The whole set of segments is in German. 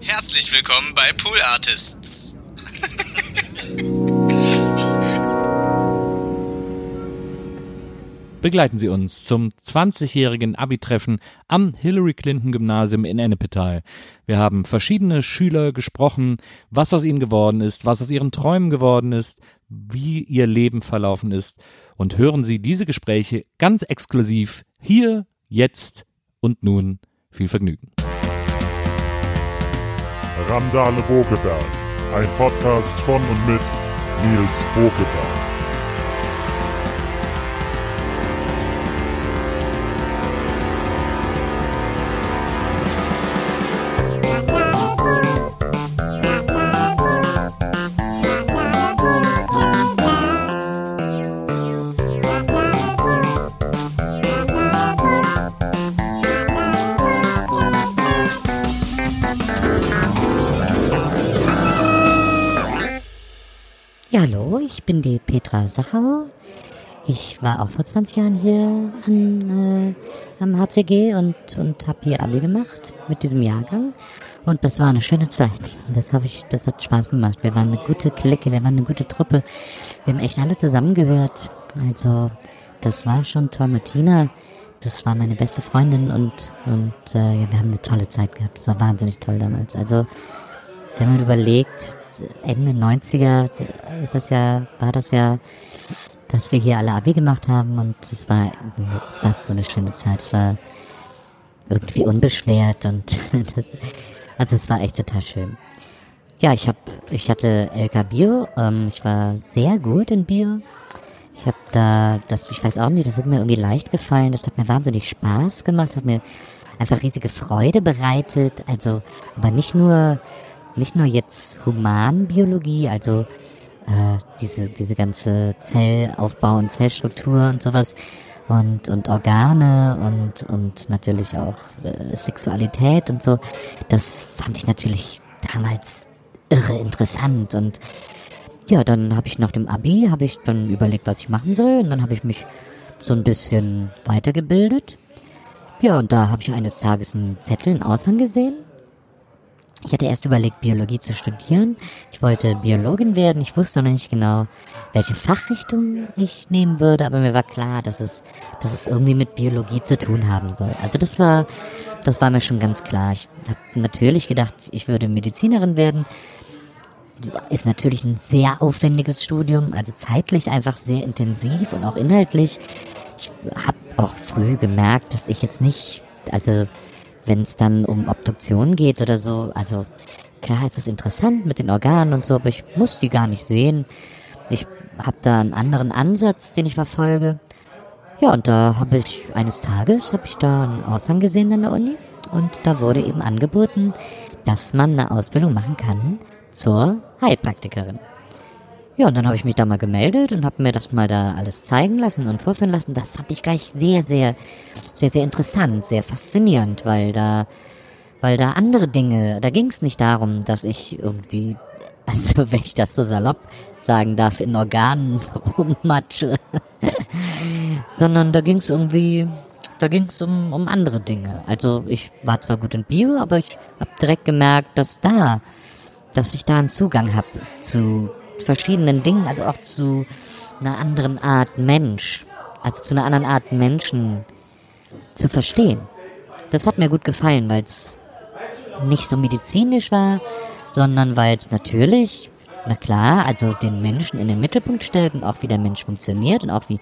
Herzlich willkommen bei Pool Artists. Begleiten Sie uns zum 20-jährigen Abi-Treffen am Hillary Clinton Gymnasium in Ennepetal. Wir haben verschiedene Schüler gesprochen, was aus ihnen geworden ist, was aus ihren Träumen geworden ist, wie ihr Leben verlaufen ist und hören Sie diese Gespräche ganz exklusiv hier, jetzt und nun. Viel Vergnügen. Randale Bokeberg, ein Podcast von und mit Nils Bokeberg. Ja, hallo, ich bin die Petra Sachau. Ich war auch vor 20 Jahren hier an, äh, am HCG und, und habe hier Abi gemacht mit diesem Jahrgang. Und das war eine schöne Zeit. Das habe ich, das hat Spaß gemacht. Wir waren eine gute Clique, wir waren eine gute Truppe. Wir haben echt alle zusammengehört. Also, das war schon toll. Martina, das war meine beste Freundin und, und äh, ja, wir haben eine tolle Zeit gehabt. Es war wahnsinnig toll damals. Also, wenn man überlegt, Ende 90er ist das ja, war das ja, dass wir hier alle Abi gemacht haben und es war, es war so eine schöne Zeit. Es war irgendwie unbeschwert und das, also es war echt total schön. Ja, ich habe, ich hatte LK Bio, ähm, ich war sehr gut in Bio. Ich habe da, das, ich weiß auch nicht, das ist mir irgendwie leicht gefallen. Das hat mir wahnsinnig Spaß gemacht, hat mir einfach riesige Freude bereitet. Also, aber nicht nur nicht nur jetzt Humanbiologie, also äh, diese, diese ganze Zellaufbau und Zellstruktur und sowas und, und Organe und, und natürlich auch äh, Sexualität und so. Das fand ich natürlich damals irre interessant und ja, dann habe ich nach dem Abi, habe ich dann überlegt, was ich machen soll und dann habe ich mich so ein bisschen weitergebildet. Ja, und da habe ich eines Tages einen Zettel, einen Aushang gesehen ich hatte erst überlegt, Biologie zu studieren. Ich wollte Biologin werden. Ich wusste noch nicht genau, welche Fachrichtung ich nehmen würde, aber mir war klar, dass es, dass es irgendwie mit Biologie zu tun haben soll. Also das war, das war mir schon ganz klar. Ich habe natürlich gedacht, ich würde Medizinerin werden. Ist natürlich ein sehr aufwendiges Studium, also zeitlich einfach sehr intensiv und auch inhaltlich. Ich habe auch früh gemerkt, dass ich jetzt nicht, also wenn es dann um Obduktion geht oder so, also klar ist es interessant mit den Organen und so, aber ich muss die gar nicht sehen. Ich habe da einen anderen Ansatz, den ich verfolge. Ja, und da habe ich eines Tages habe ich da einen Aushang gesehen an der Uni und da wurde eben angeboten, dass man eine Ausbildung machen kann zur Heilpraktikerin. Ja, und dann habe ich mich da mal gemeldet und habe mir das mal da alles zeigen lassen und vorführen lassen. Das fand ich gleich sehr, sehr, sehr, sehr interessant, sehr faszinierend, weil da, weil da andere Dinge, da ging es nicht darum, dass ich irgendwie, also wenn ich das so salopp sagen darf, in Organen rummatsche, sondern da ging es irgendwie, da ging es um, um andere Dinge. Also ich war zwar gut in Bio, aber ich habe direkt gemerkt, dass da, dass ich da einen Zugang habe zu verschiedenen Dingen, also auch zu einer anderen Art Mensch, also zu einer anderen Art Menschen zu verstehen. Das hat mir gut gefallen, weil es nicht so medizinisch war, sondern weil es natürlich, na klar, also den Menschen in den Mittelpunkt stellt und auch wie der Mensch funktioniert und auch wie,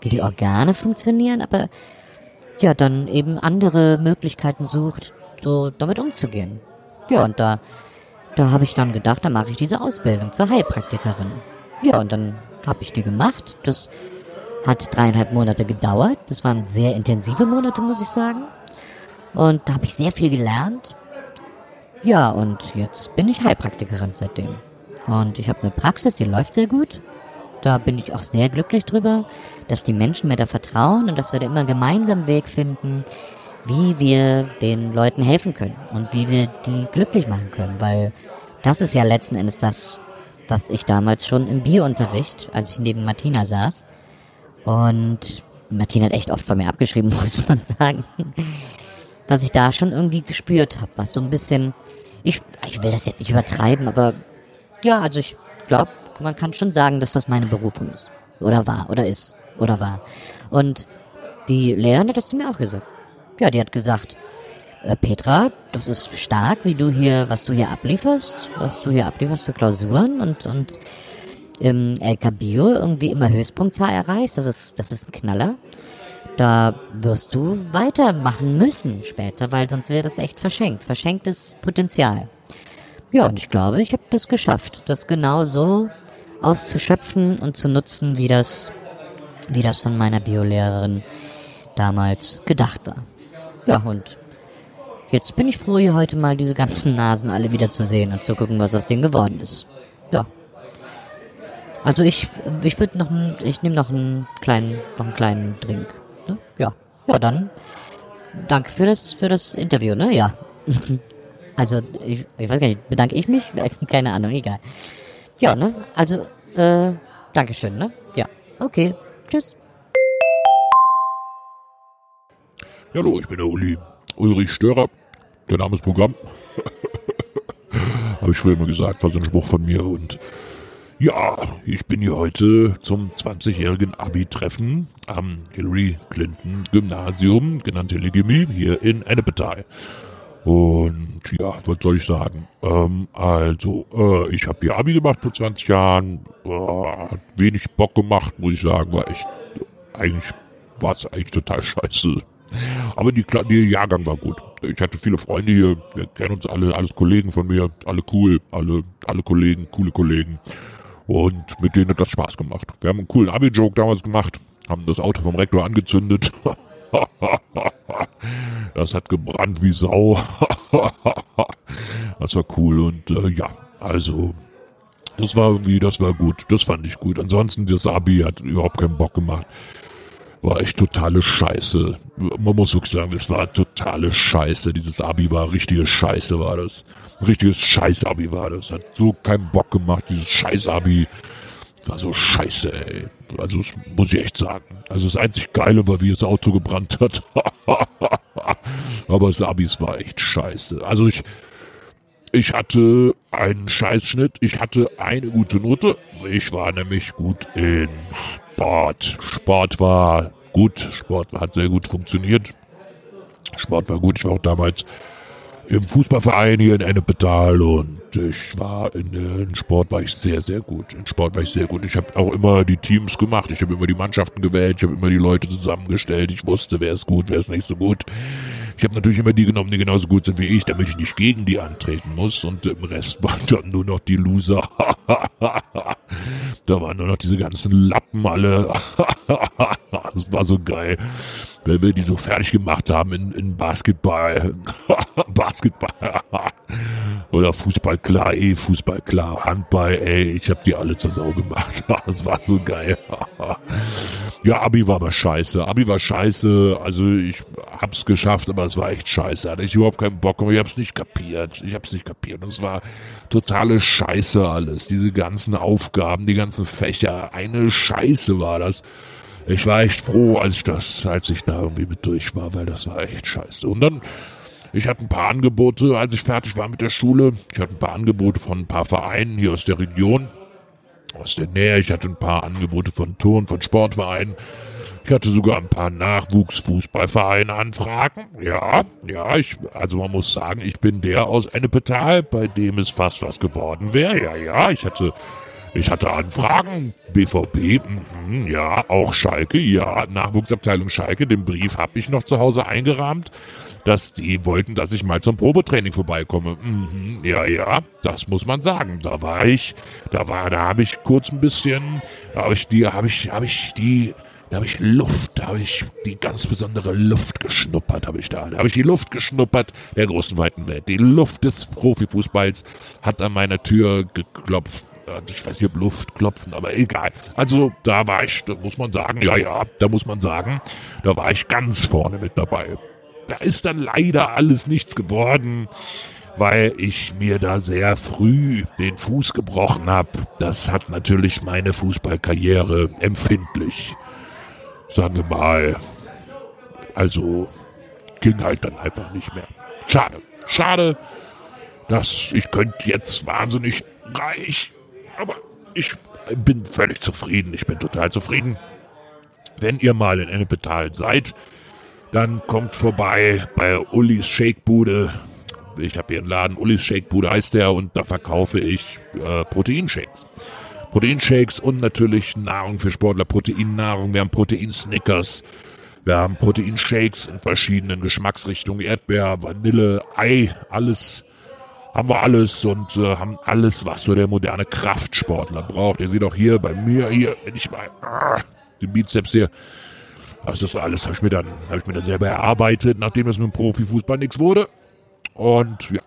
wie die Organe funktionieren, aber ja, dann eben andere Möglichkeiten sucht, so damit umzugehen. Ja, und da da habe ich dann gedacht, da mache ich diese Ausbildung zur Heilpraktikerin. Ja, und dann habe ich die gemacht. Das hat dreieinhalb Monate gedauert. Das waren sehr intensive Monate, muss ich sagen. Und da habe ich sehr viel gelernt. Ja, und jetzt bin ich Heilpraktikerin seitdem. Und ich habe eine Praxis, die läuft sehr gut. Da bin ich auch sehr glücklich drüber, dass die Menschen mir da vertrauen und dass wir da immer gemeinsam einen Weg finden, wie wir den Leuten helfen können und wie wir die glücklich machen können, weil das ist ja letzten Endes das, was ich damals schon im Biounterricht, als ich neben Martina saß, und Martina hat echt oft von mir abgeschrieben, muss man sagen, was ich da schon irgendwie gespürt habe, was so ein bisschen ich, ich will das jetzt nicht übertreiben, aber ja, also ich glaube, man kann schon sagen, dass das meine Berufung ist. Oder war, oder ist, oder war. Und die Lehrerin hat das zu mir auch gesagt. Ja, die hat gesagt, äh, Petra, das ist stark, wie du hier, was du hier ablieferst, was du hier ablieferst für Klausuren und, und im LK Bio irgendwie immer Höchstpunktzahl erreichst. Das ist, das ist ein Knaller. Da wirst du weitermachen müssen später, weil sonst wäre das echt verschenkt. Verschenktes Potenzial. Ja, und ich glaube, ich habe das geschafft, das genau so auszuschöpfen und zu nutzen, wie das, wie das von meiner Biolehrerin damals gedacht war. Ja, und jetzt bin ich froh, hier heute mal diese ganzen Nasen alle wieder zu sehen und zu gucken, was aus denen geworden ist. Ja. Also ich, ich würde noch einen, ich nehme noch einen kleinen, noch einen kleinen Drink. Ne? Ja. Ja, dann. Danke für das, für das Interview, ne? Ja. also, ich, ich weiß gar nicht, bedanke ich mich? Keine Ahnung, egal. Ja, ne? Also, äh, Dankeschön, ne? Ja. Okay. Tschüss. Hallo, ich bin der Uli. Ulrich Störer. Der Name ist Programm. Habe ich früher immer gesagt, war so ein Spruch von mir. Und ja, ich bin hier heute zum 20-jährigen Abi-Treffen am Hillary Clinton Gymnasium, genannt Hilligimi, hier in Ennepetal. Und ja, was soll ich sagen? Ähm, also, äh, ich habe hier Abi gemacht vor 20 Jahren. Äh, hat wenig Bock gemacht, muss ich sagen. War echt, eigentlich war es eigentlich total scheiße. Aber die, die Jahrgang war gut. Ich hatte viele Freunde hier. Wir kennen uns alle, alles Kollegen von mir. Alle cool. Alle, alle Kollegen, coole Kollegen. Und mit denen hat das Spaß gemacht. Wir haben einen coolen Abi-Joke damals gemacht. Haben das Auto vom Rektor angezündet. das hat gebrannt wie Sau. das war cool. Und äh, ja, also das war irgendwie, das war gut. Das fand ich gut. Ansonsten, das Abi hat überhaupt keinen Bock gemacht war echt totale Scheiße. Man muss wirklich sagen, es war totale Scheiße. Dieses Abi war richtige Scheiße, war das. Ein richtiges Scheiß-Abi war das. Hat so keinen Bock gemacht, dieses Scheiß-Abi. War so scheiße, ey. Also, das muss ich echt sagen. Also, das einzig Geile war, wie das Auto gebrannt hat. Aber das Abi war echt scheiße. Also, ich, ich hatte einen Scheißschnitt. Ich hatte eine gute Note. Ich war nämlich gut in Sport. Sport war gut. Sport hat sehr gut funktioniert. Sport war gut. Ich war auch damals im Fußballverein hier in Ennepetal und ich war in, in Sport war ich sehr, sehr gut. In Sport war ich sehr gut. Ich habe auch immer die Teams gemacht. Ich habe immer die Mannschaften gewählt. Ich habe immer die Leute zusammengestellt. Ich wusste, wer ist gut, wer ist nicht so gut. Ich habe natürlich immer die genommen, die genauso gut sind wie ich, damit ich nicht gegen die antreten muss. Und im Rest waren dann nur noch die Loser. da waren nur noch diese ganzen Lappen alle. das war so geil. Wenn wir die so fertig gemacht haben in, in Basketball. Basketball. Oder Fußball, klar, eh, Fußball, klar. Handball, ey, ich hab die alle zur Sau gemacht. das war so geil. ja, Abi war aber scheiße. Abi war scheiße. Also ich hab's geschafft, aber es war echt scheiße. Hatte ich überhaupt keinen Bock, aber ich hab's nicht kapiert. Ich hab's nicht kapiert. Und es war totale Scheiße alles. Diese ganzen Aufgaben, die ganzen Fächer. Eine Scheiße war das. Ich war echt froh, als ich das, als ich da irgendwie mit durch war, weil das war echt scheiße. Und dann ich hatte ein paar Angebote, als ich fertig war mit der Schule. Ich hatte ein paar Angebote von ein paar Vereinen hier aus der Region, aus der Nähe. Ich hatte ein paar Angebote von Turn, von Sportvereinen. Ich hatte sogar ein paar Nachwuchsfußballvereine Anfragen. Ja, ja, ich, also man muss sagen, ich bin der aus Ennepetal, bei dem es fast was geworden wäre. Ja, ja, ich hatte, ich hatte Anfragen. BVB, mh, ja, auch Schalke, ja, Nachwuchsabteilung Schalke. Den Brief habe ich noch zu Hause eingerahmt dass die wollten, dass ich mal zum Probetraining vorbeikomme. Mhm, ja, ja, das muss man sagen. Da war ich, da war, da habe ich kurz ein bisschen, da habe ich die, habe ich, habe ich die, da habe ich Luft, da habe ich die ganz besondere Luft geschnuppert, habe ich da. Da habe ich die Luft geschnuppert der großen weiten Welt. Die Luft des Profifußballs hat an meiner Tür geklopft. Ich weiß nicht, ob Luft klopfen, aber egal. Also da war ich, da muss man sagen, ja, ja, da muss man sagen, da war ich ganz vorne mit dabei. Da ist dann leider alles nichts geworden, weil ich mir da sehr früh den Fuß gebrochen habe. Das hat natürlich meine Fußballkarriere empfindlich, sagen wir mal, also ging halt dann einfach nicht mehr. Schade, schade. dass ich könnte jetzt wahnsinnig reich, aber ich bin völlig zufrieden. Ich bin total zufrieden. Wenn ihr mal in Ennepetal seid, dann kommt vorbei bei Ullis Shakebude. Ich habe hier einen Laden, Ullis Shakebude heißt der, und da verkaufe ich äh, Proteinshakes. Proteinshakes und natürlich Nahrung für Sportler, Proteinnahrung. Wir haben Proteinsnickers. Wir haben Proteinshakes in verschiedenen Geschmacksrichtungen, Erdbeer, Vanille, Ei, alles haben wir alles und äh, haben alles, was so der moderne Kraftsportler braucht. Ihr seht auch hier bei mir hier, wenn ich mal ah, den Bizeps hier, das ist alles, habe ich mir dann, habe ich mir dann selber erarbeitet, nachdem es mit dem Profifußball nichts wurde. Und ja,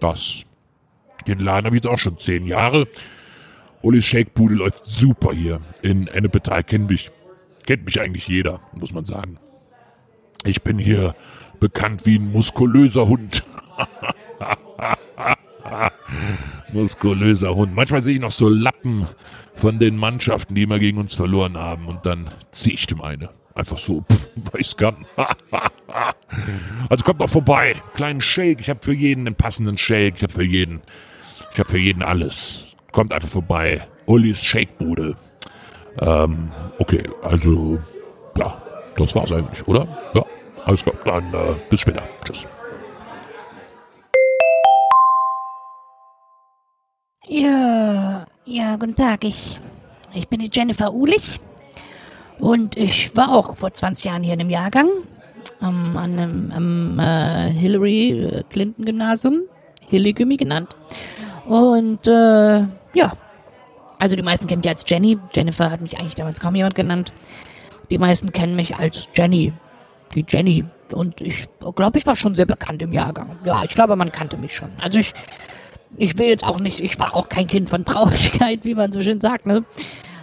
das, den Laden habe ich jetzt auch schon zehn Jahre. Ulis Shakebude läuft super hier in Ennepetal. Kennt mich, kennt mich eigentlich jeder, muss man sagen. Ich bin hier bekannt wie ein muskulöser Hund. muskulöser Hund. Manchmal sehe ich noch so Lappen von den Mannschaften, die immer gegen uns verloren haben. Und dann ziehe ich dem eine. Einfach so, pff, weiß gar nicht. also kommt mal vorbei. Kleinen Shake. Ich habe für jeden einen passenden Shake. Ich habe für jeden, ich habe für jeden alles. Kommt einfach vorbei. Ullis Shakebude. Ähm, okay, also, ja, das war's eigentlich, oder? Ja, alles klar. Dann äh, bis später. Tschüss. Ja, ja, guten Tag. Ich, ich bin die Jennifer Uhlich und ich war auch vor 20 Jahren hier in einem Jahrgang ähm, an einem, am äh, Hillary Clinton Gymnasium, Hilligümmi genannt. Und äh, ja, also die meisten kennen mich als Jenny. Jennifer hat mich eigentlich damals kaum jemand genannt. Die meisten kennen mich als Jenny. Die Jenny. Und ich glaube, ich war schon sehr bekannt im Jahrgang. Ja, ich glaube, man kannte mich schon. Also ich ich will jetzt auch nicht, ich war auch kein Kind von Traurigkeit, wie man so schön sagt, ne?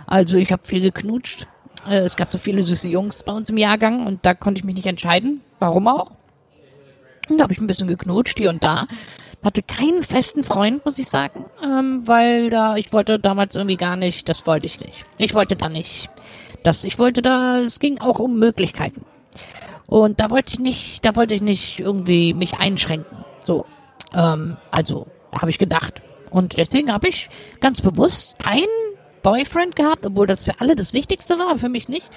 Also ich habe viel geknutscht. Äh, es gab so viele süße Jungs bei uns im Jahrgang und da konnte ich mich nicht entscheiden. Warum auch? Und da habe ich ein bisschen geknutscht hier und da. Hatte keinen festen Freund, muss ich sagen, ähm, weil da ich wollte damals irgendwie gar nicht, das wollte ich nicht. Ich wollte da nicht. Das, ich wollte da, es ging auch um Möglichkeiten. Und da wollte ich nicht, da wollte ich nicht irgendwie mich einschränken. So, ähm, also habe ich gedacht. Und deswegen habe ich ganz bewusst keinen Boyfriend gehabt, obwohl das für alle das Wichtigste war, für mich nicht.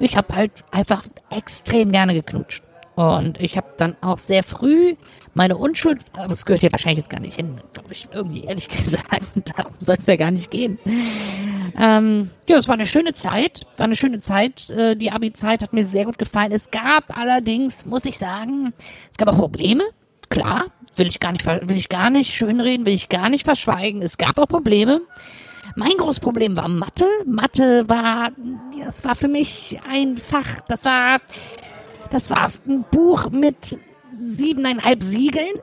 Ich habe halt einfach extrem gerne geknutscht. Und ich habe dann auch sehr früh meine Unschuld, aber das gehört ja wahrscheinlich jetzt gar nicht hin, glaube ich, irgendwie, ehrlich gesagt, darum soll es ja gar nicht gehen. Ähm, ja, es war eine schöne Zeit, war eine schöne Zeit, äh, die Abi-Zeit hat mir sehr gut gefallen. Es gab allerdings, muss ich sagen, es gab auch Probleme, klar, will ich gar nicht, will ich gar nicht schönreden, will ich gar nicht verschweigen. Es gab auch Probleme. Mein großes Problem war Mathe. Mathe war, das war für mich ein Fach, das war, das war ein Buch mit siebeneinhalb Siegeln,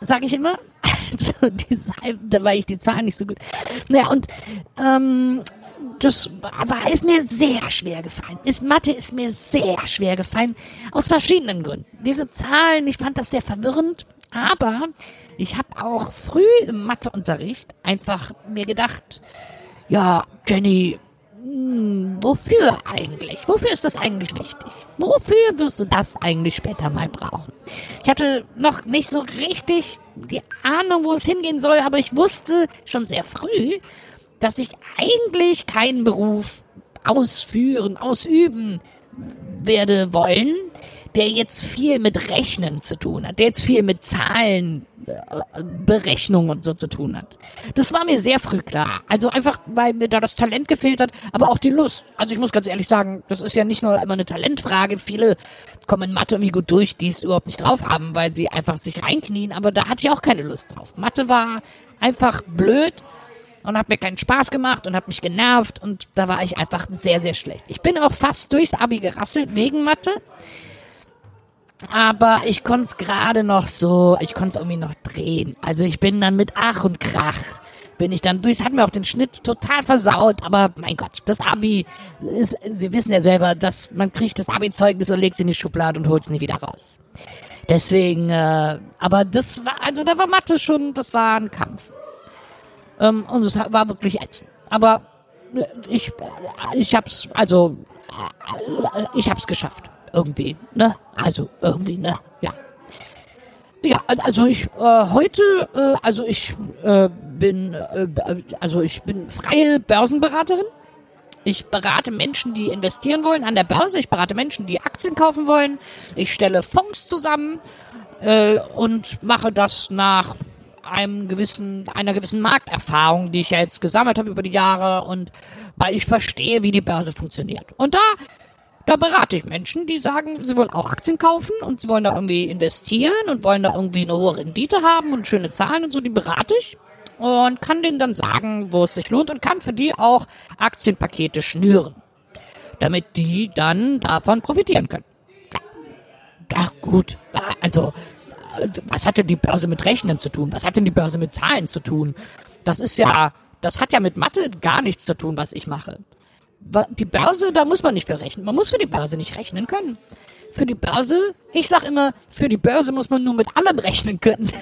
sage ich immer. Also, deshalb, da war ich die Zahlen nicht so gut. Naja, und ähm, das war, ist mir sehr schwer gefallen. Ist, Mathe ist mir sehr schwer gefallen. Aus verschiedenen Gründen. Diese Zahlen, ich fand das sehr verwirrend. Aber ich habe auch früh im Matheunterricht einfach mir gedacht, ja, Jenny, mh, hm, wofür eigentlich? Wofür ist das eigentlich wichtig? Wofür wirst du das eigentlich später mal brauchen? Ich hatte noch nicht so richtig die Ahnung, wo es hingehen soll, aber ich wusste schon sehr früh, dass ich eigentlich keinen Beruf ausführen, ausüben werde wollen, der jetzt viel mit Rechnen zu tun hat, der jetzt viel mit Zahlen, äh, Berechnungen und so zu tun hat. Das war mir sehr früh klar. Also einfach, weil mir da das Talent gefehlt hat, aber auch die Lust. Also ich muss ganz ehrlich sagen, das ist ja nicht nur immer eine Talentfrage. Viele kommen in Mathe irgendwie gut durch, die es überhaupt nicht drauf haben, weil sie einfach sich reinknien, aber da hatte ich auch keine Lust drauf. Mathe war einfach blöd und hat mir keinen Spaß gemacht und hat mich genervt und da war ich einfach sehr, sehr schlecht. Ich bin auch fast durchs Abi gerasselt wegen Mathe. Aber ich konnte es gerade noch so, ich konnte es irgendwie noch drehen. Also ich bin dann mit Ach und Krach bin ich dann durch. Es hat mir auch den Schnitt total versaut, aber mein Gott, das Abi ist, Sie wissen ja selber, dass man kriegt das Abi-Zeugnis und legt es in die Schublade und holt es nie wieder raus. Deswegen, äh, aber das war, also da war Mathe schon, das war ein Kampf. Ähm, und es war wirklich ätzend. Aber ich, ich hab's, also, ich hab's geschafft irgendwie, ne? Also irgendwie, ne? Ja. Ja, also ich äh, heute, äh, also ich äh, bin, äh, also ich bin freie Börsenberaterin. Ich berate Menschen, die investieren wollen an der Börse. Ich berate Menschen, die Aktien kaufen wollen. Ich stelle Fonds zusammen äh, und mache das nach einem gewissen, einer gewissen Markterfahrung, die ich ja jetzt gesammelt habe über die Jahre und weil ich verstehe, wie die Börse funktioniert. Und da, da berate ich Menschen, die sagen, sie wollen auch Aktien kaufen und sie wollen da irgendwie investieren und wollen da irgendwie eine hohe Rendite haben und schöne Zahlen und so, die berate ich und kann denen dann sagen, wo es sich lohnt und kann für die auch Aktienpakete schnüren, damit die dann davon profitieren können. Ja, ja gut, also was hat denn die Börse mit Rechnen zu tun? Was hat denn die Börse mit Zahlen zu tun? Das ist ja, das hat ja mit Mathe gar nichts zu tun, was ich mache. Die Börse, da muss man nicht für rechnen. Man muss für die Börse nicht rechnen können. Für die Börse, ich sag immer, für die Börse muss man nur mit allem rechnen können.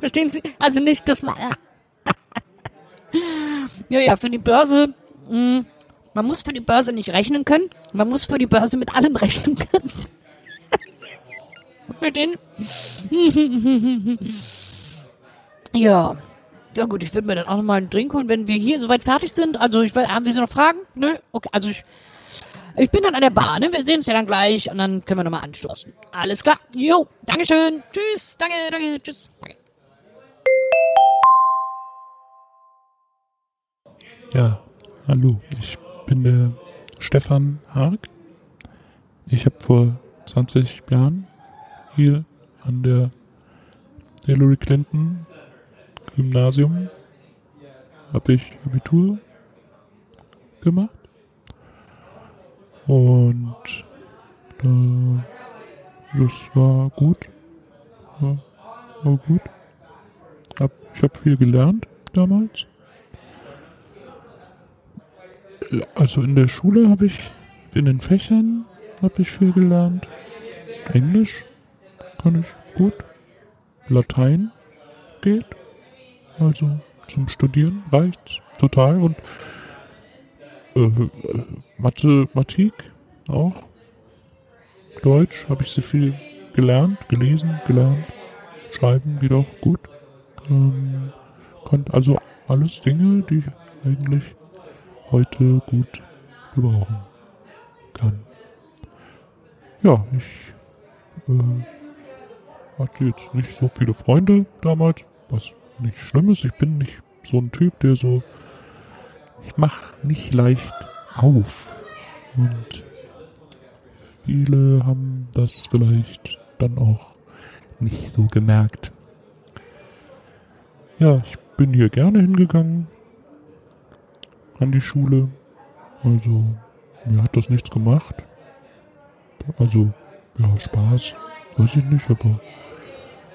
Verstehen Sie? Also nicht, dass man. ja, ja, für die Börse, mh, hm, man muss für die Börse nicht rechnen können. Man muss für die Börse mit allem rechnen können. Mit den. ja. Ja gut, ich würde mir dann auch noch mal einen Drink holen, wenn wir hier soweit fertig sind. Also ich will, haben wir noch Fragen? Nö? Okay, also ich, ich bin dann an der Bahn. Ne? Wir sehen uns ja dann gleich und dann können wir nochmal anstoßen. Alles klar. Jo, Dankeschön. Tschüss. Danke, danke. Tschüss. Danke. Ja, hallo. Ich bin der Stefan Hark. Ich habe vor 20 Jahren hier an der Hillary Clinton Gymnasium habe ich Abitur gemacht und äh, das war gut, war, war gut. Hab, ich habe viel gelernt damals. Also in der Schule habe ich, in den Fächern habe ich viel gelernt. Englisch kann ich gut. Latein geht. Also zum Studieren reicht's total. Und äh, Mathematik auch. Deutsch habe ich sehr viel gelernt, gelesen, gelernt. Schreiben geht auch gut. Ähm, also alles Dinge, die ich eigentlich heute gut gebrauchen kann. Ja, ich äh, hatte jetzt nicht so viele Freunde damals, was nicht schlimm ist. Ich bin nicht so ein Typ, der so. Ich mach nicht leicht auf. Und viele haben das vielleicht dann auch nicht so gemerkt. Ja, ich bin hier gerne hingegangen an die Schule. Also, mir hat das nichts gemacht. Also, ja, Spaß, weiß ich nicht, aber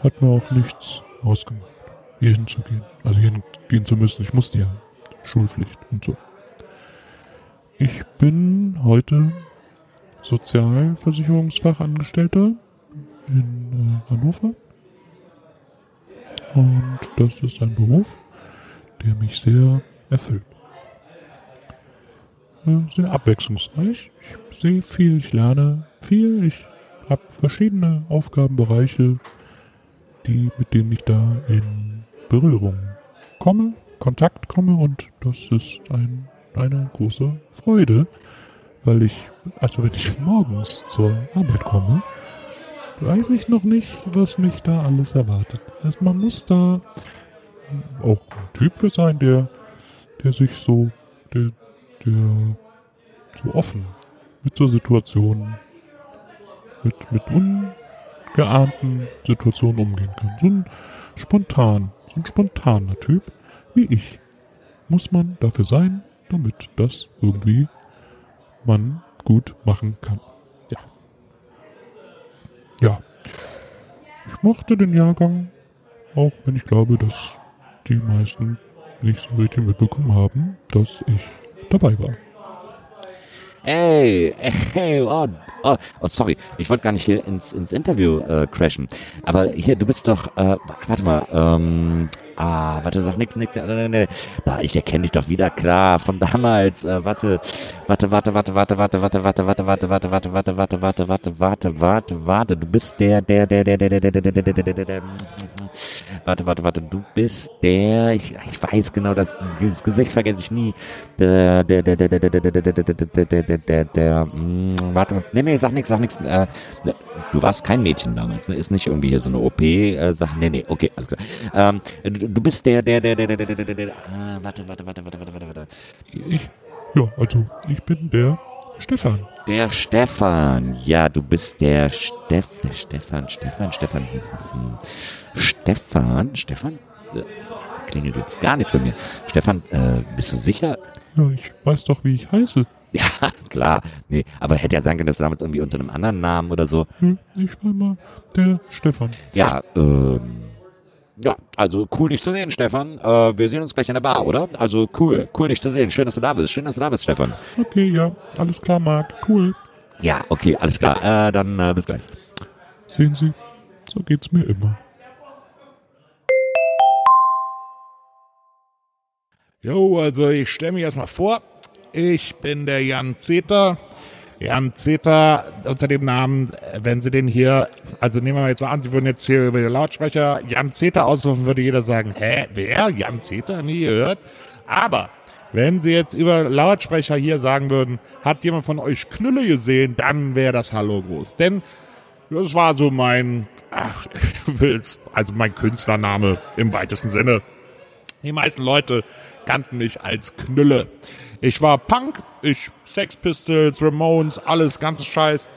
hat mir auch nichts ausgemacht, hier hinzugehen. Also hier gehen zu müssen. Ich musste ja Schulpflicht und so. Ich bin heute Sozialversicherungsfachangestellter in äh, Hannover. Und das ist ein Beruf, der mich sehr erfüllt. Äh, sehr abwechslungsreich. Ich sehe viel, ich lerne viel, ich habe verschiedene Aufgabenbereiche, die, mit denen ich da in Berührung komme, Kontakt komme und das ist ein, eine große Freude, weil ich, also wenn ich morgens zur Arbeit komme, weiß ich noch nicht, was mich da alles erwartet. Also man muss da auch ein Typ für sein, der, der sich so, der, der so offen mit so Situationen, mit, mit un, geahnten Situationen umgehen kann. So ein spontan, so ein spontaner Typ wie ich muss man dafür sein, damit das irgendwie man gut machen kann. Ja. Ja. Ich mochte den Jahrgang, auch wenn ich glaube, dass die meisten nicht so richtig mitbekommen haben, dass ich dabei war. Ey, ey, oh, oh, oh sorry, ich wollte gar nicht hier ins, ins Interview äh, crashen. Aber hier, du bist doch, äh, warte mal, ähm, Ah, warte, sag nix, nix. Nee, nee. Ah, ich erkenne dich doch wieder, klar, von damals. Äh, warte, warte, warte, warte, warte, warte, warte, warte, warte, warte, warte, warte, warte, warte, warte, warte, warte, warte, warte. Du bist der, der, der, der, der, der, der, der, der, der, der, der. Warte, warte, warte. Du bist der. Ich, ich weiß genau, das, das Gesicht vergesse ich nie. Der, der, der, der, der, der, der, der, der, der, der, der, der, der, der. Warte, nee, nee, sag nix, sag nix. Äh, du warst kein Mädchen damals, ne? Ist nicht irgendwie hier so eine OP-Sache. Nee, nee, okay, alles klar. Ähm, du, bist der, der, der, der, der, der, der, der, der. Ah, warte, warte, warte, warte, warte, warte, warte. Ich, ja, also, ich bin der Stefan. Der Stefan. Ja, du bist der Steff, der Stefan, Stefan, Stefan. Stefan, Stefan? Äh, klingelt jetzt gar nichts bei mir. Stefan, äh, bist du sicher? Ja, ich weiß doch, wie ich heiße. Ja, klar. Nee, aber hätte ja sein können, dass du damals irgendwie unter einem anderen Namen oder so. Hm, ich war mal der Stefan. Ja, ähm. Ja, also cool dich zu sehen, Stefan. Äh, wir sehen uns gleich in der Bar, oder? Also cool, cool dich zu sehen. Schön, dass du da bist. Schön, dass du da bist, Stefan. Okay, ja, alles klar, Marc. Cool. Ja, okay, alles klar. Äh, dann äh, bis gleich. Sehen Sie, so geht's mir immer. Jo, also ich stelle mich erstmal vor. Ich bin der Jan Zeter. Jan Zeter unter dem Namen, wenn Sie den hier, also nehmen wir mal jetzt mal an, Sie würden jetzt hier über den Lautsprecher Jan Zeter ausrufen, würde jeder sagen, hä, wer? Jan Zeter? Nie gehört. Aber wenn Sie jetzt über Lautsprecher hier sagen würden, hat jemand von euch Knülle gesehen, dann wäre das Hallo groß. Denn das war so mein, ach, will's, also mein Künstlername im weitesten Sinne. Die meisten Leute kannten mich als Knülle. Ich war Punk, ich Sex Pistols, Ramones, alles, ganzes Scheiß.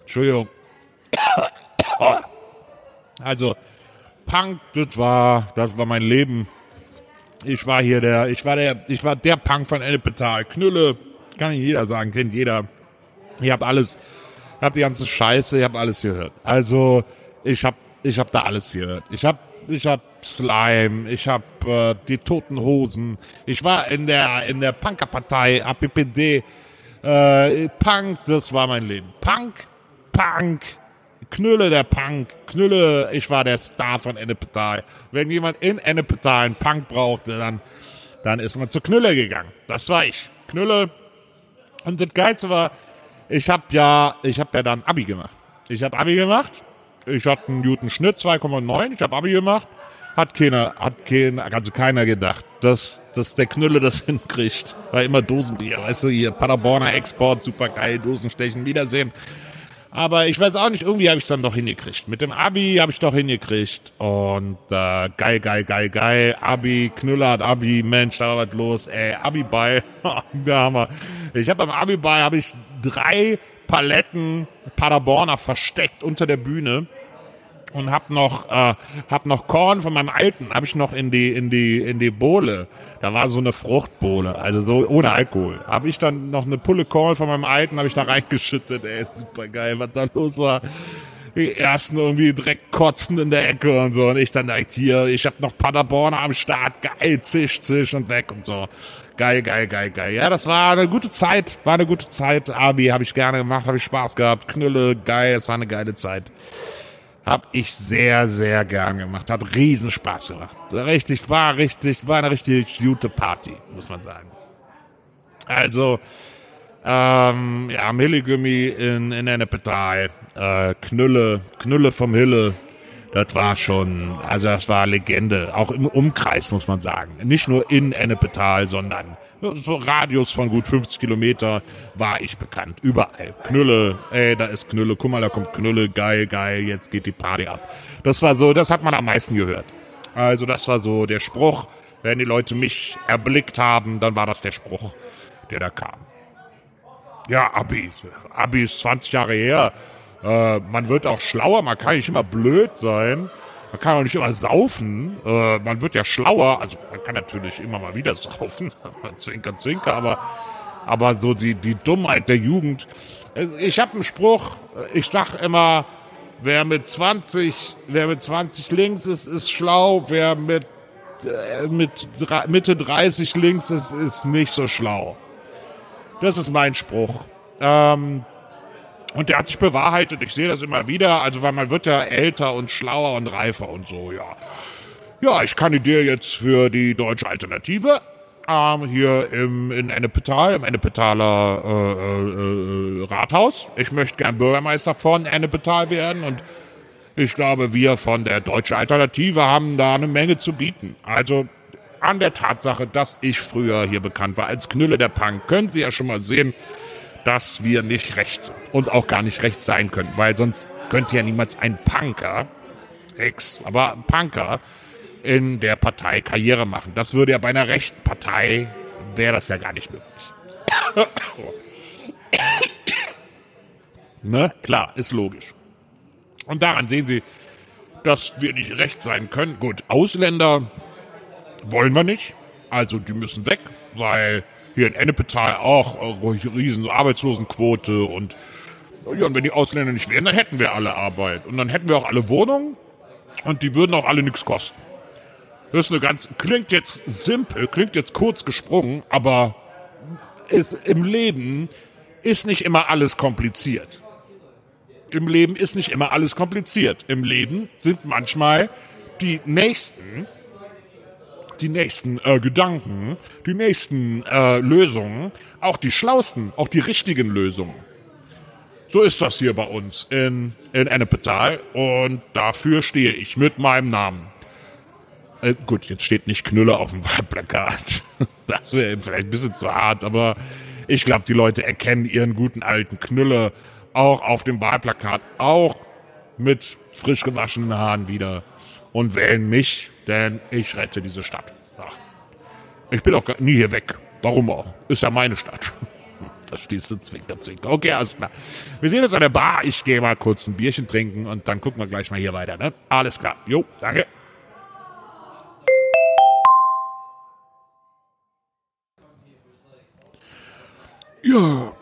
Entschuldigung. Also, Punk, das war, das war mein Leben. Ich war hier der, ich war der, ich war der Punk von Ennepetal. Knülle, kann nicht jeder sagen, kennt jeder. Ich hab alles, ich hab die ganze Scheiße, ich hab alles gehört. Also, ich hab, ich hab da alles gehört. Ich hab, ich hab Slime, ich hab äh, die Toten Hosen. Ich war in der, in der Punkerpartei, APPD. Äh, Punk, das war mein Leben. Punk, Punk, Knülle der Punk, Knülle, ich war der Star von Ennepetal. Wenn jemand in Ennepetal einen Punk brauchte, dann, dann ist man zu Knülle gegangen. Das war ich. Knülle. Und das Geilste war, ich hab ja, ich hab ja dann Abi gemacht. Ich hab Abi gemacht. Ich hatte einen guten Schnitt, 2,9. Ich hab Abi gemacht. Hat keiner, hat keiner, also keiner gedacht, dass, dass der Knülle das hinkriegt. War immer Dosenbier, weißt du, hier Paderborner Export, super geil, Dosenstechen, Wiedersehen. Aber ich weiß auch nicht, irgendwie habe ich es dann doch hingekriegt. Mit dem Abi habe ich doch hingekriegt. Und äh, geil, geil, geil, geil. Abi, Knüller hat Abi, Mensch, da war was los. Ey, Abi-Ball, der Hammer. Ich habe am Abi-Ball habe ich drei Paletten Paderborner versteckt unter der Bühne und hab noch äh, hab noch Korn von meinem alten habe ich noch in die in die in die Bohle. Da war so eine Fruchtbohle also so ohne Alkohol. Habe ich dann noch eine Pulle Korn von meinem alten habe ich da reingeschüttet. Ey super geil was da los war. Die ersten irgendwie direkt kotzen in der Ecke und so. Und ich dann direkt hier ich habe noch Paderborn am Start geil zisch zisch und weg und so geil geil geil geil ja das war eine gute Zeit war eine gute Zeit Abi habe ich gerne gemacht habe ich Spaß gehabt Knülle geil es war eine geile Zeit hab ich sehr, sehr gern gemacht. Hat riesen Spaß gemacht. Richtig, war richtig, war eine richtig gute Party, muss man sagen. Also, ähm, ja, Milligummi in, in Ennepetal, äh, Knülle, Knülle vom Hille, das war schon, also das war Legende. Auch im Umkreis, muss man sagen. Nicht nur in Ennepetal, sondern so Radius von gut 50 Kilometer war ich bekannt. Überall. Knülle, ey, da ist Knülle, guck mal, da kommt Knülle, geil, geil, jetzt geht die Party ab. Das war so, das hat man am meisten gehört. Also das war so der Spruch, wenn die Leute mich erblickt haben, dann war das der Spruch, der da kam. Ja, Abi, Abi ist 20 Jahre her. Äh, man wird auch schlauer, man kann nicht immer blöd sein. Man kann auch nicht immer saufen. Äh, man wird ja schlauer. Also man kann natürlich immer mal wieder saufen. zwinker, zwinker. Aber, aber so die, die Dummheit der Jugend. Ich habe einen Spruch. Ich sag immer, wer mit 20, wer mit 20 links ist, ist schlau. Wer mit, äh, mit Mitte 30 links ist, ist nicht so schlau. Das ist mein Spruch. Ähm, Und der hat sich bewahrheitet. Ich sehe das immer wieder. Also, weil man wird ja älter und schlauer und reifer und so, ja. Ja, ich kandidiere jetzt für die deutsche Alternative. Ähm, hier im, in Ennepetal, im Ennepetaler äh, äh, äh, Rathaus. Ich möchte gern Bürgermeister von Ennepetal werden und ich glaube, wir von der Deutsche Alternative haben da eine Menge zu bieten. Also an der Tatsache, dass ich früher hier bekannt war als Knülle der Punk, können Sie ja schon mal sehen, dass wir nicht recht sind und auch gar nicht recht sein können, weil sonst könnte ja niemals ein Punker, Ex, aber Punker, in der Partei Karriere machen. Das würde ja bei einer rechten Partei, wäre das ja gar nicht möglich. ne? Klar, ist logisch. Und daran sehen Sie, dass wir nicht recht sein können. Gut, Ausländer wollen wir nicht. Also die müssen weg, weil hier in Ennepetal auch äh, riesen Arbeitslosenquote und ja, und wenn die Ausländer nicht wären, dann hätten wir alle Arbeit. Und dann hätten wir auch alle Wohnungen und die würden auch alle nichts kosten. Das ist eine ganz, klingt jetzt simpel, klingt jetzt kurz gesprungen, aber ist, im Leben ist nicht immer alles kompliziert. Im Leben ist nicht immer alles kompliziert. Im Leben sind manchmal die nächsten, die nächsten äh, Gedanken, die nächsten äh, Lösungen, auch die schlausten, auch die richtigen Lösungen. So ist das hier bei uns in, in Ennepetal und dafür stehe ich mit meinem Namen. Äh, gut, jetzt steht nicht Knülle auf dem Wahlplakat. Das wäre vielleicht ein bisschen zu hart, aber ich glaube, die Leute erkennen ihren guten alten Knülle auch auf dem Wahlplakat, auch mit frisch gewaschenen Haaren wieder und wählen mich, denn ich rette diese Stadt. Ja. Ich bin auch nie hier weg. Warum auch? Ist ja meine Stadt. Verstehst du, Zwinker, Zwinker. Okay, alles klar. Wir sehen uns an der Bar. Ich gehe mal kurz ein Bierchen trinken und dann gucken wir gleich mal hier weiter. Ne? Alles klar. Jo, danke. Ja,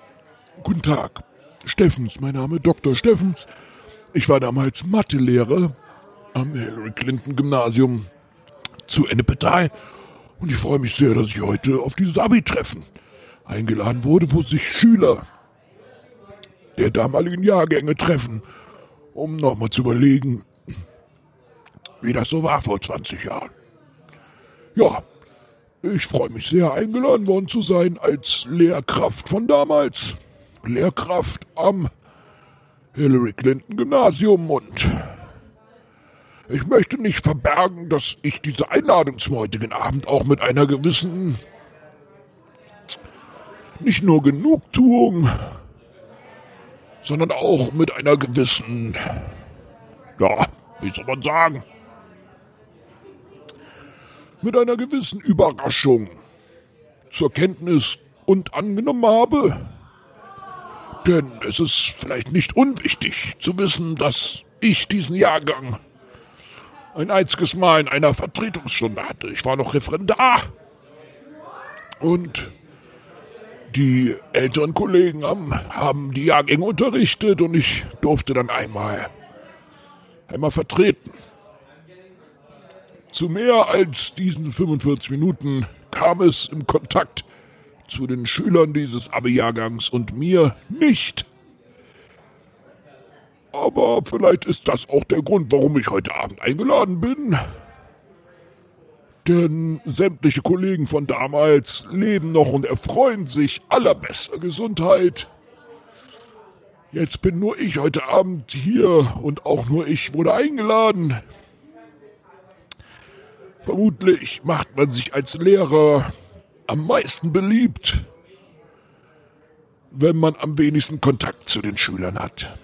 guten Tag. Steffens, mein Name Dr. Steffens. Ich war damals Mathelehrer am Hillary Clinton Gymnasium zu Ennepetal und ich freue mich sehr, dass ich heute auf dieses Abi-Treffen eingeladen wurde, wo sich Schüler der damaligen Jahrgänge treffen, um nochmal zu überlegen, wie das so war vor 20 Jahren. Ja, ich freue mich sehr, eingeladen worden zu sein als Lehrkraft von damals. Lehrkraft am Hillary Clinton Gymnasium und ich möchte nicht verbergen, dass ich diese Einladung zum heutigen Abend auch mit einer gewissen, nicht nur Genugtuung, sondern auch mit einer gewissen, ja, wie soll man sagen, mit einer gewissen Überraschung zur Kenntnis und angenommen habe. Denn es ist vielleicht nicht unwichtig zu wissen, dass ich diesen Jahrgang ein einziges Mal in einer Vertretungsstunde hatte. Ich war noch Referendar. Und die älteren Kollegen haben, haben die Jahrgänge unterrichtet und ich durfte dann einmal, einmal vertreten. Zu mehr als diesen 45 Minuten kam es im Kontakt zu den Schülern dieses Abi-Jahrgangs und mir nicht. Aber vielleicht ist das auch der Grund, warum ich heute Abend eingeladen bin. Denn sämtliche Kollegen von damals leben noch und erfreuen sich allerbester Gesundheit. Jetzt bin nur ich heute Abend hier und auch nur ich wurde eingeladen. Vermutlich macht man sich als Lehrer am meisten beliebt, wenn man am wenigsten Kontakt zu den Schülern hat.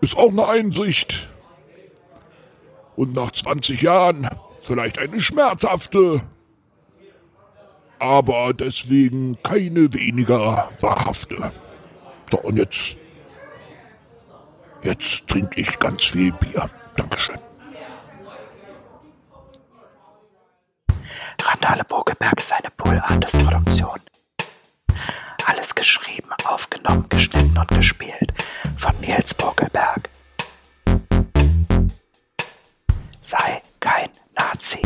Ist auch eine Einsicht. Und nach 20 Jahren vielleicht eine schmerzhafte, aber deswegen keine weniger wahrhafte. So, und jetzt, jetzt trinke ich ganz viel Bier. Dankeschön. Randale Bogelberg ist eine alles geschrieben, aufgenommen, geschnitten und gespielt von Nils Buckelberg. Sei kein Nazi.